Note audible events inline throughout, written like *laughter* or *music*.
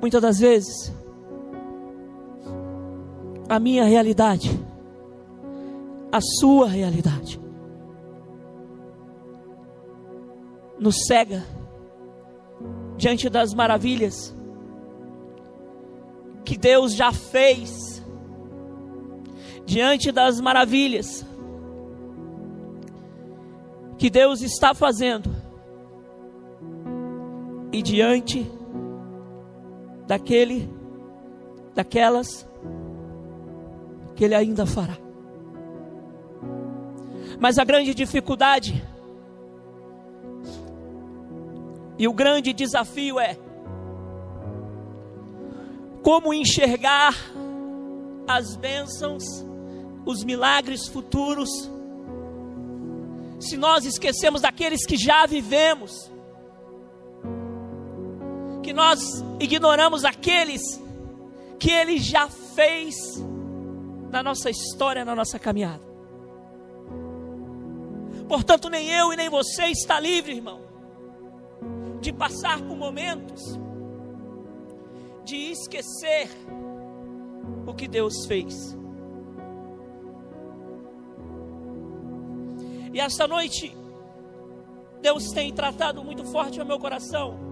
Muitas das vezes, a minha realidade, a sua realidade, nos cega diante das maravilhas que Deus já fez, diante das maravilhas que Deus está fazendo, e diante daquele, daquelas que Ele ainda fará. Mas a grande dificuldade e o grande desafio é como enxergar as bênçãos, os milagres futuros, se nós esquecemos daqueles que já vivemos, que nós ignoramos aqueles que Ele já fez na nossa história, na nossa caminhada. Portanto, nem eu e nem você está livre, irmão, de passar por momentos de esquecer o que Deus fez. E esta noite, Deus tem tratado muito forte ao meu coração.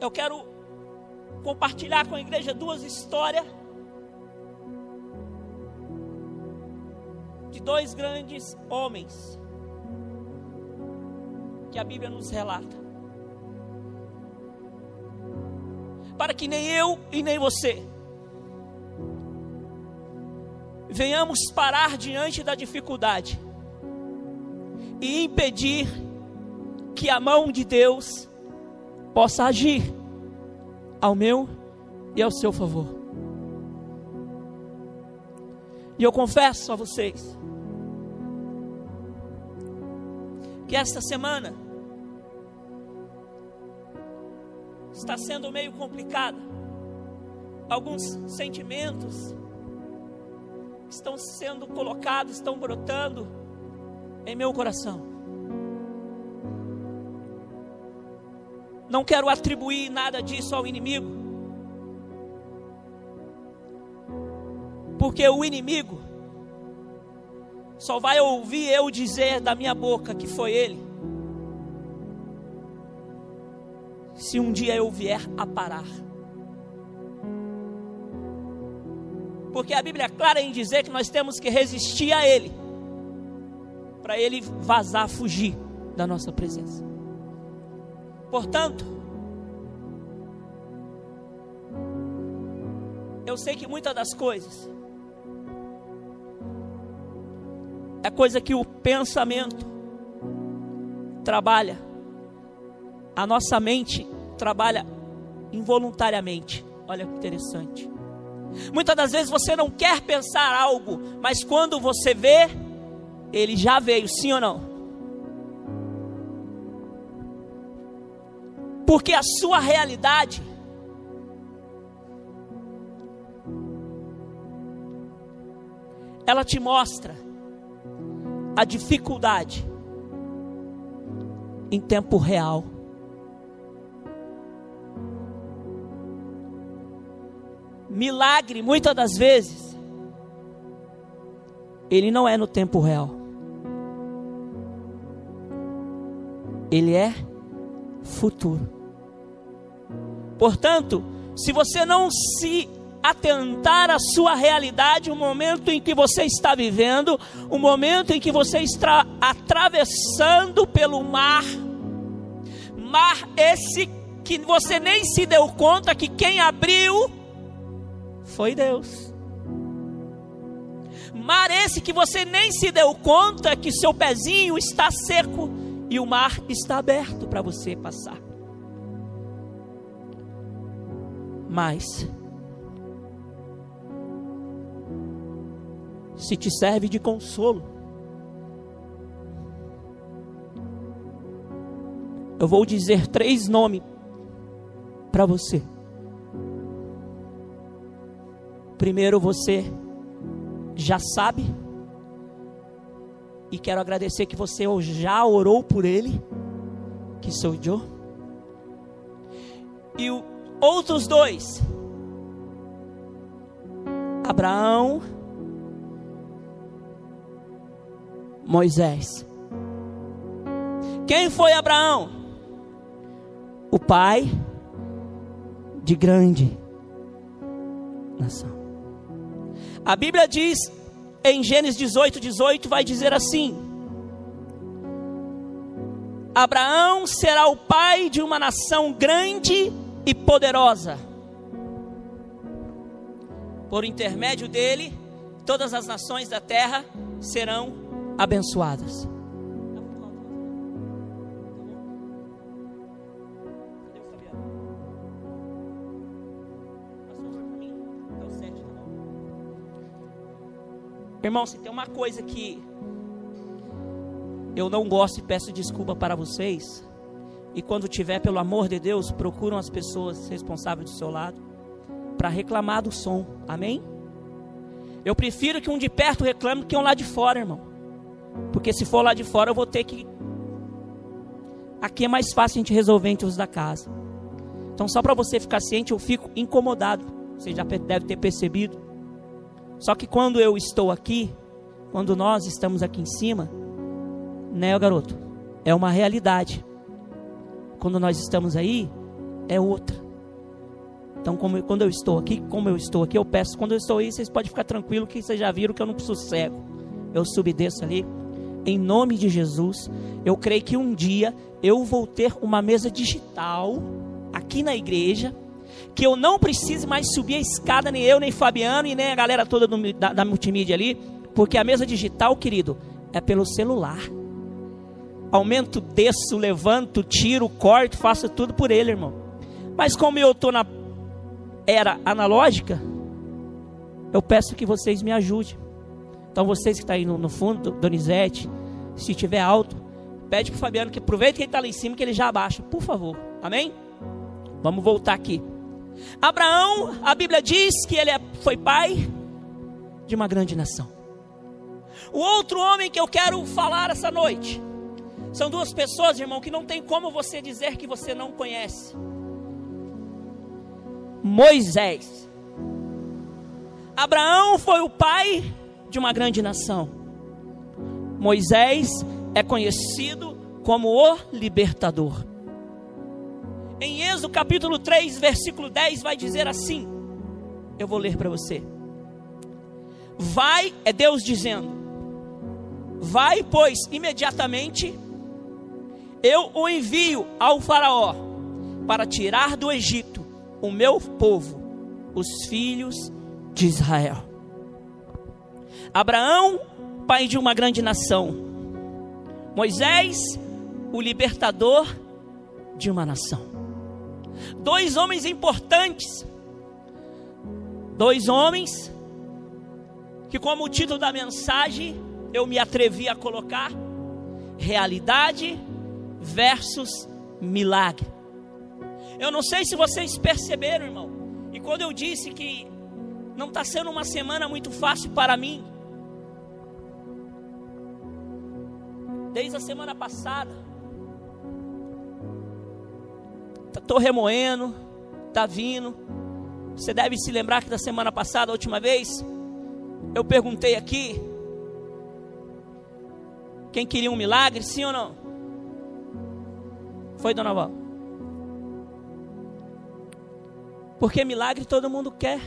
Eu quero compartilhar com a igreja duas histórias de dois grandes homens que a Bíblia nos relata. Para que nem eu e nem você venhamos parar diante da dificuldade e impedir que a mão de Deus possa agir ao meu e ao seu favor. E eu confesso a vocês que esta semana está sendo meio complicada. Alguns sentimentos estão sendo colocados, estão brotando em meu coração. Não quero atribuir nada disso ao inimigo, porque o inimigo só vai ouvir eu dizer da minha boca que foi ele, se um dia eu vier a parar. Porque a Bíblia é clara em dizer que nós temos que resistir a ele, para ele vazar, fugir da nossa presença. Portanto, eu sei que muitas das coisas é coisa que o pensamento trabalha, a nossa mente trabalha involuntariamente. Olha que interessante. Muitas das vezes você não quer pensar algo, mas quando você vê, ele já veio, sim ou não? Porque a sua realidade ela te mostra a dificuldade em tempo real. Milagre, muitas das vezes, ele não é no tempo real. Ele é futuro. Portanto, se você não se atentar à sua realidade, o momento em que você está vivendo, o momento em que você está atravessando pelo mar, mar esse que você nem se deu conta que quem abriu foi Deus. Mar esse que você nem se deu conta que seu pezinho está seco e o mar está aberto para você passar. Mas se te serve de consolo. Eu vou dizer três nomes para você. Primeiro você já sabe, e quero agradecer que você já orou por ele, que sou eu. e o, outros dois, Abraão, Moisés. Quem foi Abraão? O pai de grande nação. A Bíblia diz em Gênesis 18, 18, vai dizer assim: Abraão será o pai de uma nação grande e poderosa. Por intermédio dele, todas as nações da terra serão abençoadas. Irmão, se tem uma coisa que eu não gosto e peço desculpa para vocês, e quando tiver, pelo amor de Deus, procuram as pessoas responsáveis do seu lado para reclamar do som. Amém? Eu prefiro que um de perto reclame do que um lá de fora, irmão. Porque se for lá de fora, eu vou ter que. Aqui é mais fácil a gente resolver entre os da casa. Então, só para você ficar ciente, eu fico incomodado. Você já deve ter percebido. Só que quando eu estou aqui, quando nós estamos aqui em cima, né, garoto? É uma realidade. Quando nós estamos aí, é outra. Então, como, quando eu estou aqui, como eu estou aqui, eu peço, quando eu estou aí, vocês podem ficar tranquilo que vocês já viram que eu não sossego. Eu subdesço ali. Em nome de Jesus, eu creio que um dia eu vou ter uma mesa digital aqui na igreja que eu não precise mais subir a escada, nem eu, nem Fabiano, e nem a galera toda do, da, da multimídia ali, porque a mesa digital, querido, é pelo celular. Aumento, desço, levanto, tiro, corto, faço tudo por ele, irmão. Mas como eu estou na era analógica, eu peço que vocês me ajudem. Então vocês que estão tá aí no, no fundo, Donizete, se tiver alto, pede para o Fabiano que aproveite que ele está lá em cima, que ele já abaixa, por favor. Amém? Vamos voltar aqui. Abraão, a Bíblia diz que ele é, foi pai de uma grande nação. O outro homem que eu quero falar essa noite são duas pessoas, irmão, que não tem como você dizer que você não conhece. Moisés. Abraão foi o pai de uma grande nação. Moisés é conhecido como o libertador. Em Êxodo capítulo 3, versículo 10, vai dizer assim: Eu vou ler para você. Vai, é Deus dizendo: Vai, pois, imediatamente eu o envio ao Faraó para tirar do Egito o meu povo, os filhos de Israel. Abraão, pai de uma grande nação. Moisés, o libertador de uma nação dois homens importantes. Dois homens que, como o título da mensagem, eu me atrevi a colocar: realidade versus milagre. Eu não sei se vocês perceberam, irmão, e quando eu disse que não está sendo uma semana muito fácil para mim, desde a semana passada, Estou remoendo, está vindo. Você deve se lembrar que da semana passada, a última vez, eu perguntei aqui: quem queria um milagre, sim ou não? Foi, dona Val? Porque milagre todo mundo quer,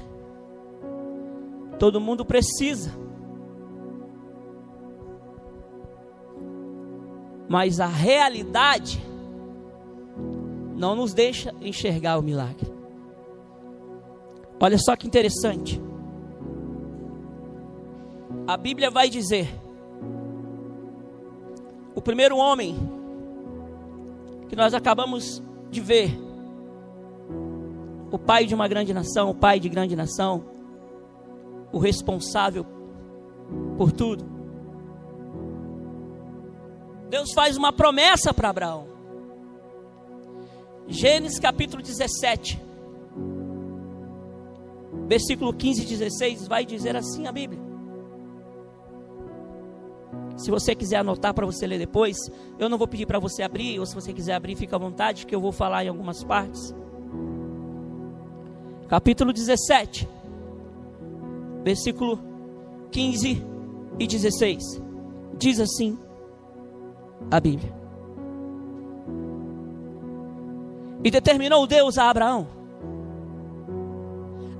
todo mundo precisa. Mas a realidade não nos deixa enxergar o milagre. Olha só que interessante. A Bíblia vai dizer: o primeiro homem que nós acabamos de ver, o pai de uma grande nação, o pai de grande nação, o responsável por tudo. Deus faz uma promessa para Abraão. Gênesis capítulo 17, versículo 15 e 16, vai dizer assim a Bíblia. Se você quiser anotar para você ler depois, eu não vou pedir para você abrir, ou se você quiser abrir, fica à vontade, que eu vou falar em algumas partes. capítulo 17, versículo 15 e 16. Diz assim a Bíblia. E determinou Deus a Abraão: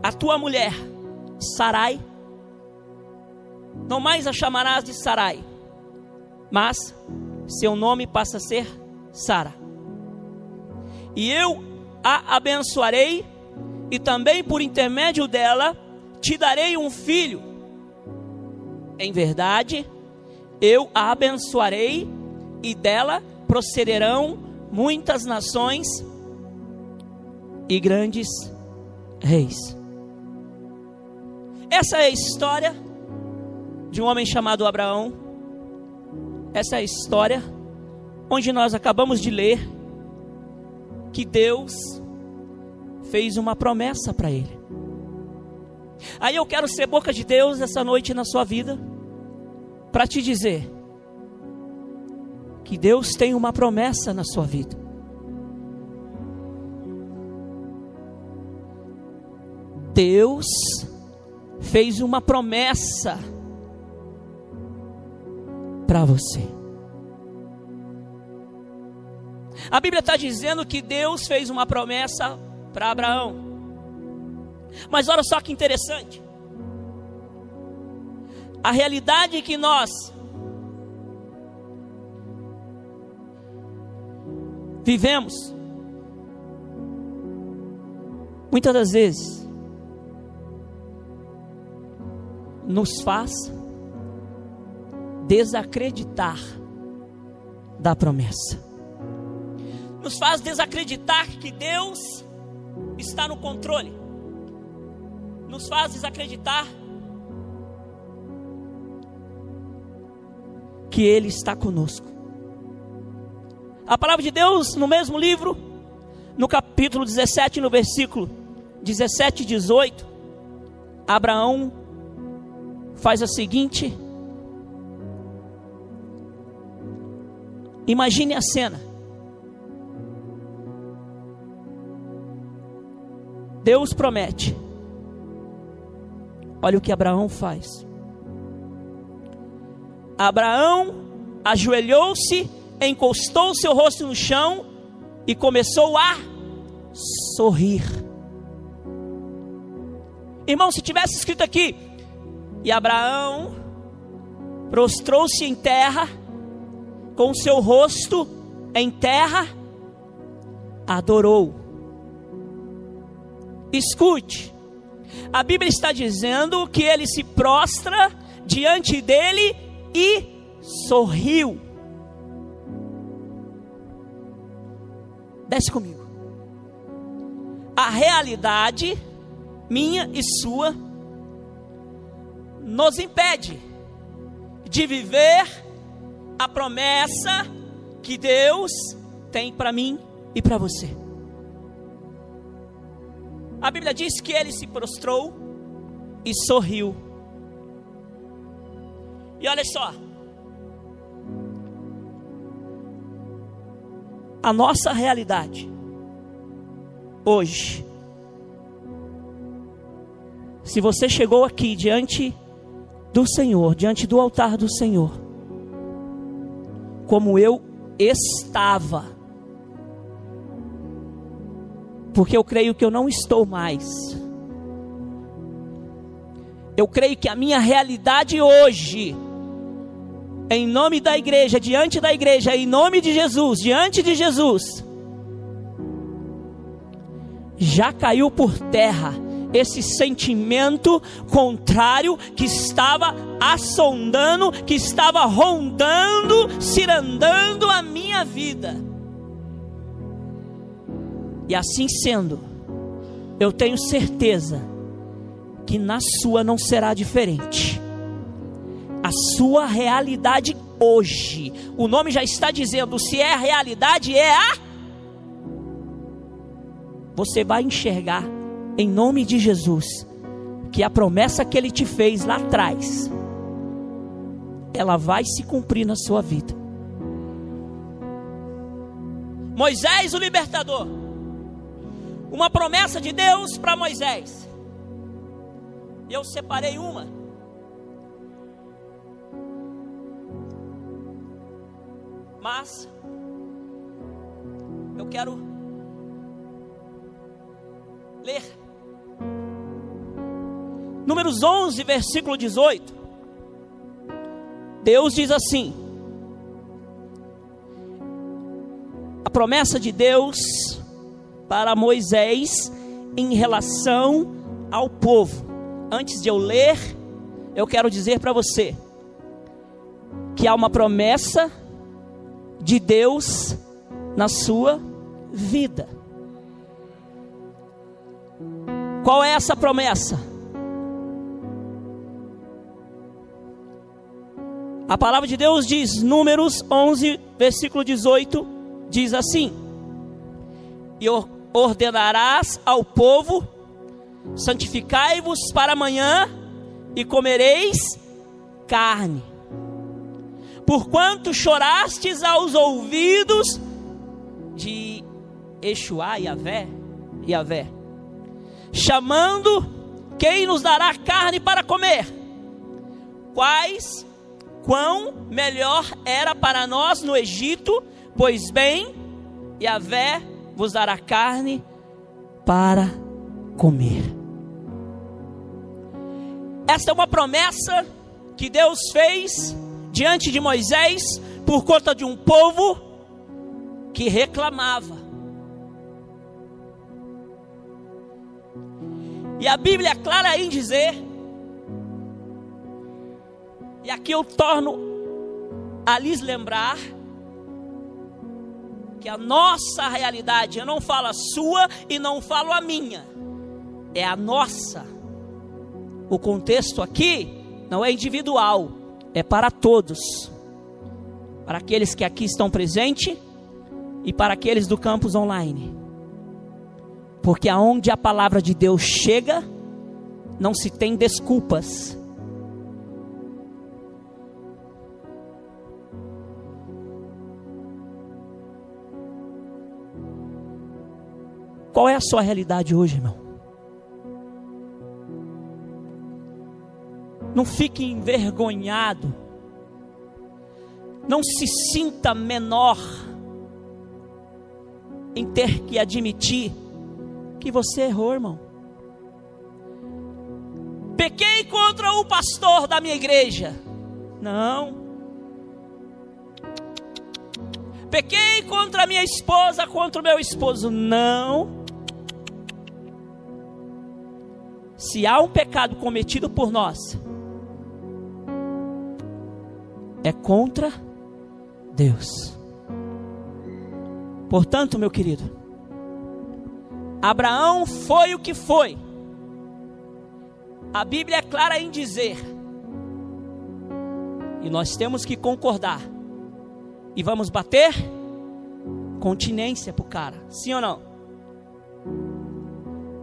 A tua mulher, Sarai, não mais a chamarás de Sarai, mas seu nome passa a ser Sara. E eu a abençoarei, e também por intermédio dela te darei um filho. Em verdade, eu a abençoarei, e dela procederão muitas nações e grandes reis. Essa é a história de um homem chamado Abraão. Essa é a história onde nós acabamos de ler que Deus fez uma promessa para ele. Aí eu quero ser boca de Deus essa noite na sua vida, para te dizer que Deus tem uma promessa na sua vida. Deus fez uma promessa para você. A Bíblia está dizendo que Deus fez uma promessa para Abraão. Mas olha só que interessante. A realidade que nós vivemos, muitas das vezes, nos faz desacreditar da promessa. Nos faz desacreditar que Deus está no controle. Nos faz desacreditar que Ele está conosco. A palavra de Deus, no mesmo livro, no capítulo 17, no versículo 17 e 18, Abraão faz a seguinte Imagine a cena. Deus promete. Olha o que Abraão faz. Abraão ajoelhou-se, encostou seu rosto no chão e começou a sorrir. Irmão, se tivesse escrito aqui, e Abraão prostrou-se em terra, com seu rosto em terra, adorou. Escute, a Bíblia está dizendo que ele se prostra diante dele e sorriu. Desce comigo. A realidade, minha e sua, nos impede de viver a promessa que Deus tem para mim e para você. A Bíblia diz que ele se prostrou e sorriu. E olha só, a nossa realidade hoje. Se você chegou aqui diante do Senhor, diante do altar do Senhor, como eu estava. Porque eu creio que eu não estou mais. Eu creio que a minha realidade hoje, em nome da igreja, diante da igreja, em nome de Jesus, diante de Jesus, já caiu por terra esse sentimento contrário que estava assondando, que estava rondando, cirandando a minha vida. E assim sendo, eu tenho certeza que na sua não será diferente. A sua realidade hoje, o nome já está dizendo, se é a realidade, é a. Você vai enxergar em nome de Jesus, que a promessa que ele te fez lá atrás, ela vai se cumprir na sua vida. Moisés, o libertador, uma promessa de Deus para Moisés. Eu separei uma. Mas eu quero ler. Números 11, versículo 18. Deus diz assim: A promessa de Deus para Moisés em relação ao povo. Antes de eu ler, eu quero dizer para você que há uma promessa de Deus na sua vida. Qual é essa promessa? A palavra de Deus diz, Números 11, versículo 18, diz assim: E ordenarás ao povo: santificai-vos para amanhã e comereis carne. Porquanto chorastes aos ouvidos de Exuá e Avé, e Avé, chamando quem nos dará carne para comer. Quais, quão melhor era para nós no Egito, pois bem, Yahvé vos dará carne para comer. Esta é uma promessa que Deus fez diante de Moisés por conta de um povo que reclamava. E a Bíblia é clara em dizer, e aqui eu torno a lhes lembrar, que a nossa realidade, eu não falo a sua e não falo a minha, é a nossa. O contexto aqui não é individual, é para todos. Para aqueles que aqui estão presentes e para aqueles do campus online. Porque aonde a palavra de Deus chega, não se tem desculpas. Qual é a sua realidade hoje, irmão? Não fique envergonhado. Não se sinta menor em ter que admitir que você errou, irmão. Pequei contra o pastor da minha igreja. Não. Pequei contra minha esposa, contra o meu esposo. Não. Se há um pecado cometido por nós, é contra Deus. Portanto, meu querido, Abraão foi o que foi. A Bíblia é clara em dizer, e nós temos que concordar, e vamos bater continência para o cara, sim ou não?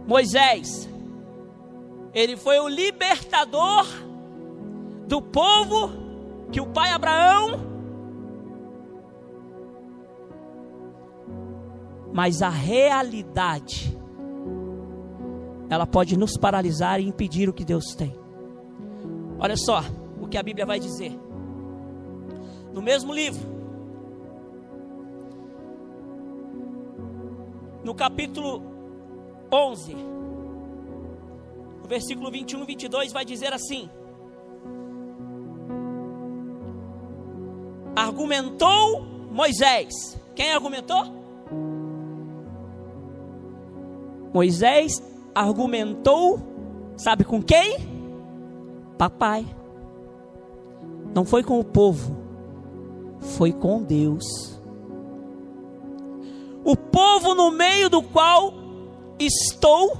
Moisés ele foi o libertador do povo que o pai Abraão. Mas a realidade, ela pode nos paralisar e impedir o que Deus tem. Olha só o que a Bíblia vai dizer. No mesmo livro, no capítulo 11, versículo 21 e 22 vai dizer assim: Argumentou Moisés. Quem argumentou? Moisés argumentou, sabe com quem? Papai. Não foi com o povo, foi com Deus. O povo no meio do qual estou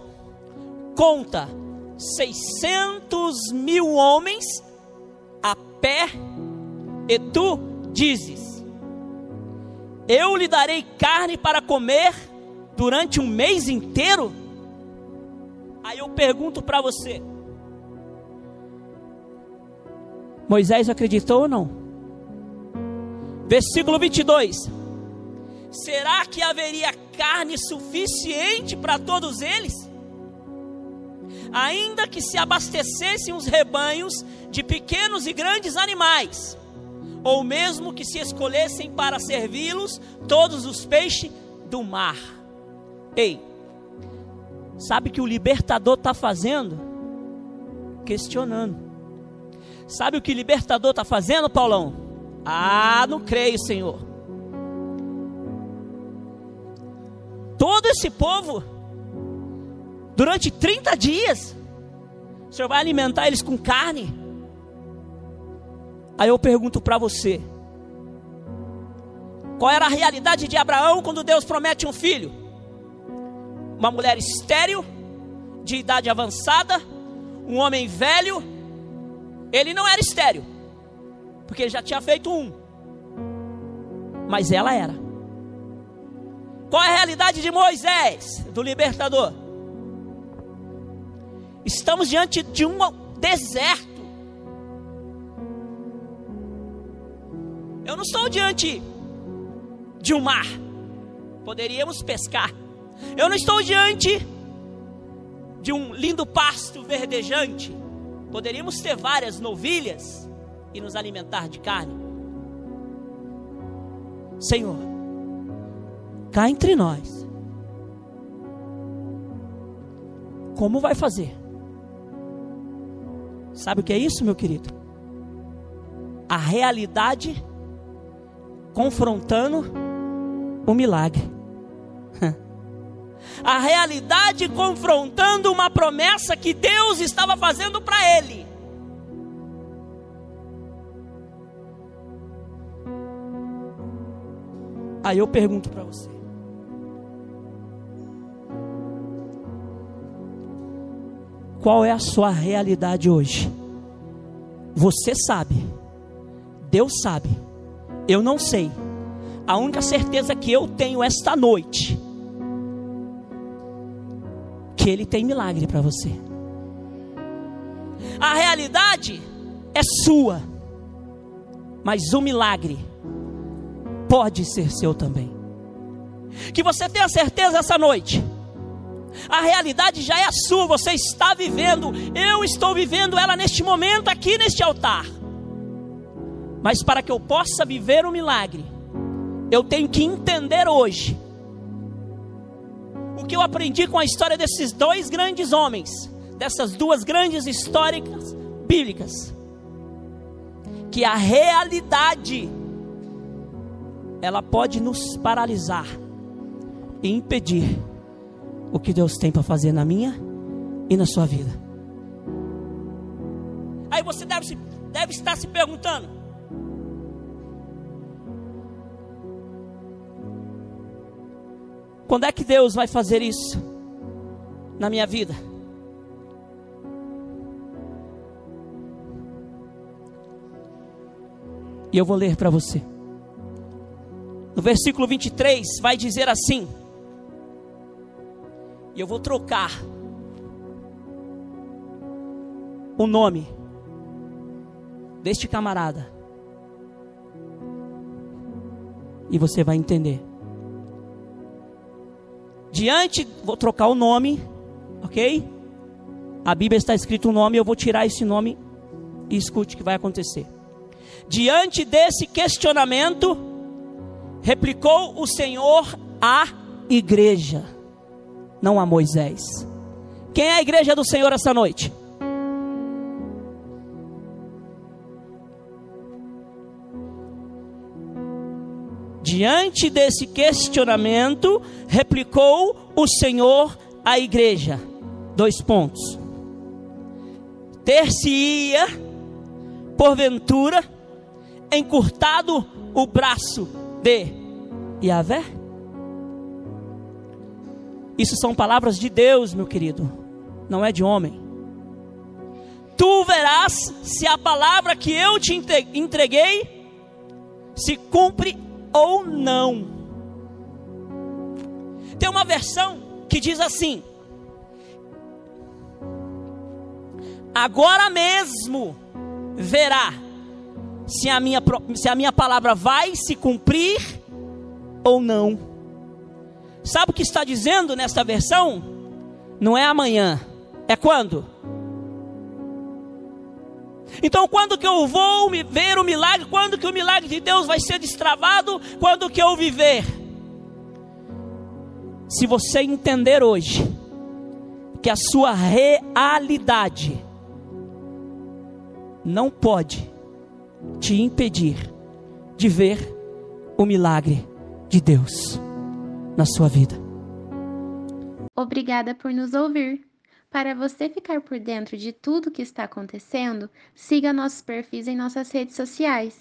conta 600 mil homens a pé, e tu dizes: Eu lhe darei carne para comer durante um mês inteiro? Aí eu pergunto para você: Moisés acreditou ou não? Versículo 22: será que haveria carne suficiente para todos eles? Ainda que se abastecessem os rebanhos de pequenos e grandes animais, ou mesmo que se escolhessem para servi-los todos os peixes do mar. Ei, sabe o que o libertador está fazendo? Questionando. Sabe o que o libertador está fazendo, Paulão? Ah, não creio, Senhor. Todo esse povo, durante 30 dias, o Senhor vai alimentar eles com carne? Aí eu pergunto para você: qual era a realidade de Abraão quando Deus promete um filho? Uma mulher estéril, de idade avançada, um homem velho. Ele não era estéril, porque ele já tinha feito um, mas ela era. Qual é a realidade de Moisés, do libertador? Estamos diante de um deserto. Eu não estou diante de um mar. Poderíamos pescar. Eu não estou diante de um lindo pasto verdejante. Poderíamos ter várias novilhas e nos alimentar de carne. Senhor, cá entre nós. Como vai fazer? Sabe o que é isso, meu querido? A realidade confrontando o milagre. *laughs* A realidade confrontando uma promessa que Deus estava fazendo para ele. Aí eu pergunto para você: qual é a sua realidade hoje? Você sabe, Deus sabe eu não sei. A única certeza que eu tenho esta noite que ele tem milagre para você. A realidade é sua, mas o milagre pode ser seu também. Que você tenha certeza essa noite. A realidade já é sua, você está vivendo, eu estou vivendo ela neste momento aqui neste altar. Mas para que eu possa viver o milagre, eu tenho que entender hoje o que eu aprendi com a história desses dois grandes homens, dessas duas grandes histórias bíblicas. Que a realidade ela pode nos paralisar e impedir o que Deus tem para fazer na minha e na sua vida. Aí você deve, deve estar se perguntando: Quando é que Deus vai fazer isso na minha vida? E eu vou ler para você. No versículo 23 vai dizer assim: E eu vou trocar o nome deste camarada. E você vai entender diante, vou trocar o nome, ok? A Bíblia está escrito um nome, eu vou tirar esse nome e escute o que vai acontecer. Diante desse questionamento, replicou o Senhor à igreja, não a Moisés. Quem é a igreja do Senhor essa noite? Diante desse questionamento, replicou o Senhor à igreja. Dois pontos. Ter-se-ia, porventura, encurtado o braço de Yahvé? Isso são palavras de Deus, meu querido, não é de homem. Tu verás se a palavra que eu te entreguei se cumpre ou não. Tem uma versão que diz assim: Agora mesmo verá se a minha, se a minha palavra vai se cumprir ou não. Sabe o que está dizendo nesta versão? Não é amanhã, é quando? Então, quando que eu vou ver o milagre? Quando que o milagre de Deus vai ser destravado? Quando que eu viver? Se você entender hoje que a sua realidade não pode te impedir de ver o milagre de Deus na sua vida. Obrigada por nos ouvir. Para você ficar por dentro de tudo que está acontecendo, siga nossos perfis em nossas redes sociais.